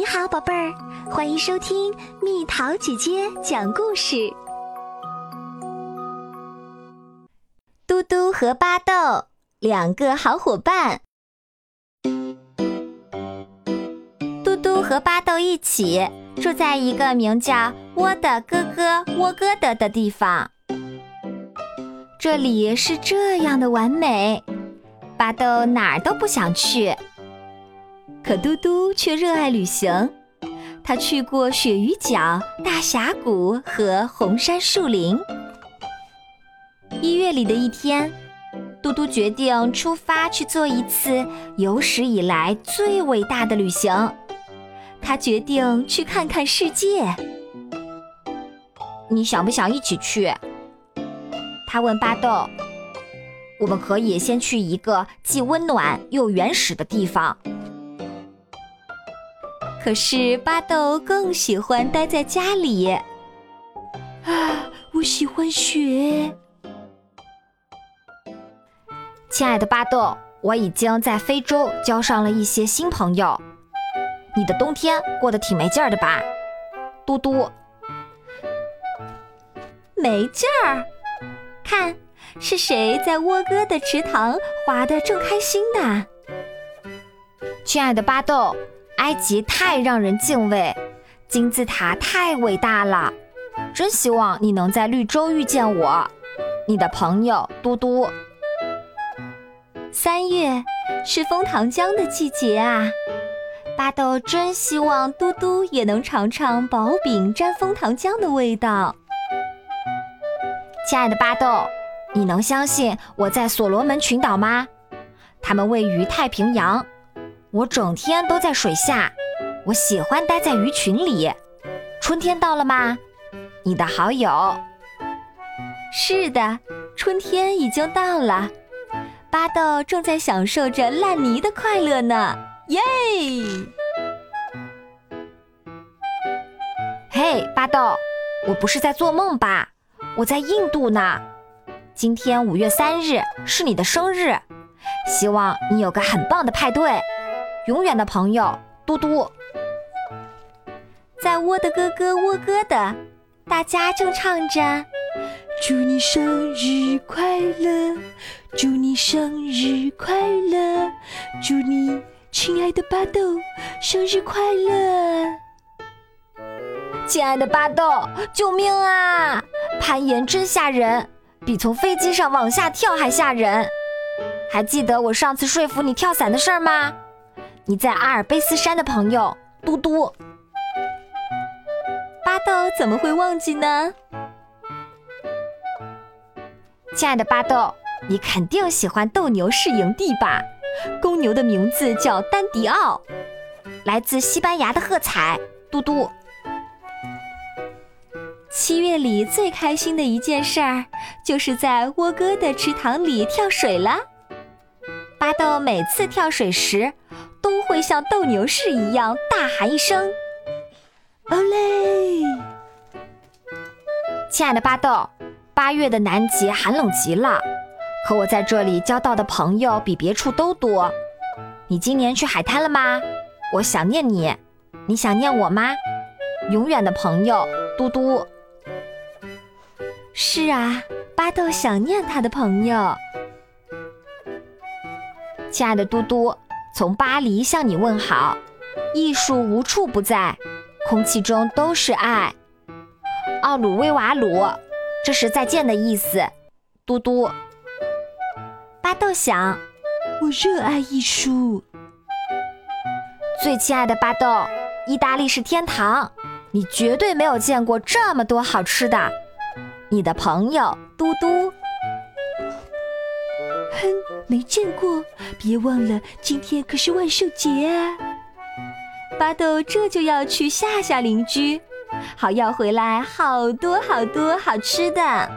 你好，宝贝儿，欢迎收听蜜桃姐姐讲故事。嘟嘟和巴豆两个好伙伴。嘟嘟和巴豆一起住在一个名叫“窝的哥哥窝哥的”的地方。这里是这样的完美，巴豆哪儿都不想去。可嘟嘟却热爱旅行，他去过鳕鱼角、大峡谷和红杉树林。一月里的一天，嘟嘟决定出发去做一次有史以来最伟大的旅行。他决定去看看世界。你想不想一起去？他问巴豆。我们可以先去一个既温暖又原始的地方。可是巴豆更喜欢待在家里。啊，我喜欢雪。亲爱的巴豆，我已经在非洲交上了一些新朋友。你的冬天过得挺没劲儿的吧？嘟嘟，没劲儿？看，是谁在窝哥的池塘滑得正开心呢？亲爱的巴豆。埃及太让人敬畏，金字塔太伟大了，真希望你能在绿洲遇见我，你的朋友嘟嘟。三月是枫糖浆的季节啊，巴豆真希望嘟嘟也能尝尝薄饼沾枫糖浆的味道。亲爱的巴豆，你能相信我在所罗门群岛吗？它们位于太平洋。我整天都在水下，我喜欢待在鱼群里。春天到了吗？你的好友。是的，春天已经到了。巴豆正在享受着烂泥的快乐呢，耶！嘿，巴豆，我不是在做梦吧？我在印度呢。今天五月三日是你的生日，希望你有个很棒的派对。永远的朋友，嘟嘟，在窝的哥哥窝哥的，大家正唱着：祝你生日快乐，祝你生日快乐，祝你亲爱的巴豆生日快乐。亲爱的巴豆，救命啊！攀岩真吓人，比从飞机上往下跳还吓人。还记得我上次说服你跳伞的事儿吗？你在阿尔卑斯山的朋友嘟嘟，巴豆怎么会忘记呢？亲爱的巴豆，你肯定喜欢斗牛士营地吧？公牛的名字叫丹迪奥，来自西班牙的喝彩嘟嘟。七月里最开心的一件事儿，就是在窝哥的池塘里跳水了。巴豆每次跳水时。像斗牛士一样大喊一声“欧嘞”。亲爱的巴豆，八月的南极寒冷极了，可我在这里交到的朋友比别处都多。你今年去海滩了吗？我想念你，你想念我吗？永远的朋友嘟嘟。是啊，巴豆想念他的朋友。亲爱的嘟嘟。从巴黎向你问好，艺术无处不在，空气中都是爱。奥鲁威瓦鲁，这是再见的意思。嘟嘟，巴豆想，我热爱艺术。最亲爱的巴豆，意大利是天堂，你绝对没有见过这么多好吃的。你的朋友嘟嘟。哼，没见过。别忘了，今天可是万圣节啊！巴豆这就要去吓吓邻居，好要回来好多好多好吃的。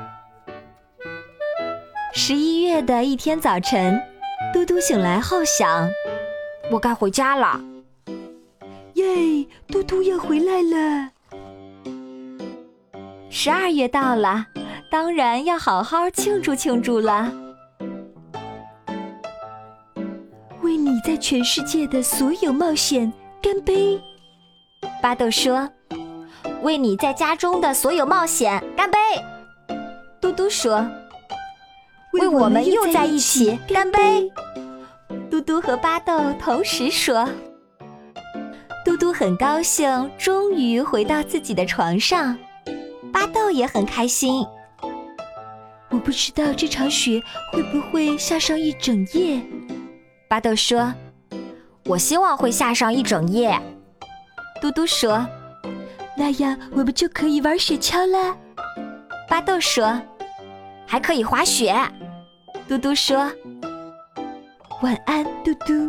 十一月的一天早晨，嘟嘟醒来后想：我该回家了。耶，嘟嘟要回来了。十二月到了，当然要好好庆祝庆祝了。在全世界的所有冒险干杯！巴豆说：“为你在家中的所有冒险，干杯！”嘟嘟说：“为我们又在一起，干杯！”嘟嘟和巴豆同时说。嘟嘟很高兴，终于回到自己的床上。巴豆也很开心。我不知道这场雪会不会下上一整夜。巴豆说：“我希望会下上一整夜。”嘟嘟说：“那样我们就可以玩雪橇了。”巴豆说：“还可以滑雪。”嘟嘟说：“晚安，嘟嘟。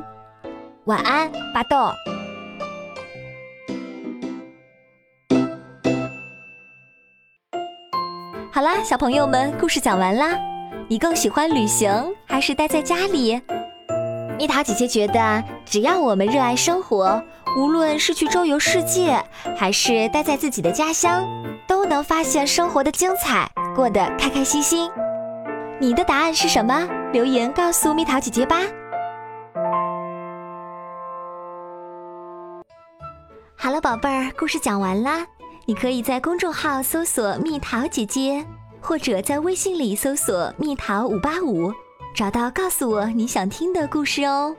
晚安，巴豆。”好啦，小朋友们，故事讲完啦。你更喜欢旅行还是待在家里？蜜桃姐姐觉得，只要我们热爱生活，无论是去周游世界，还是待在自己的家乡，都能发现生活的精彩，过得开开心心。你的答案是什么？留言告诉蜜桃姐姐吧。好了，宝贝儿，故事讲完啦。你可以在公众号搜索“蜜桃姐姐”，或者在微信里搜索“蜜桃五八五”，找到告诉我你想听的故事哦。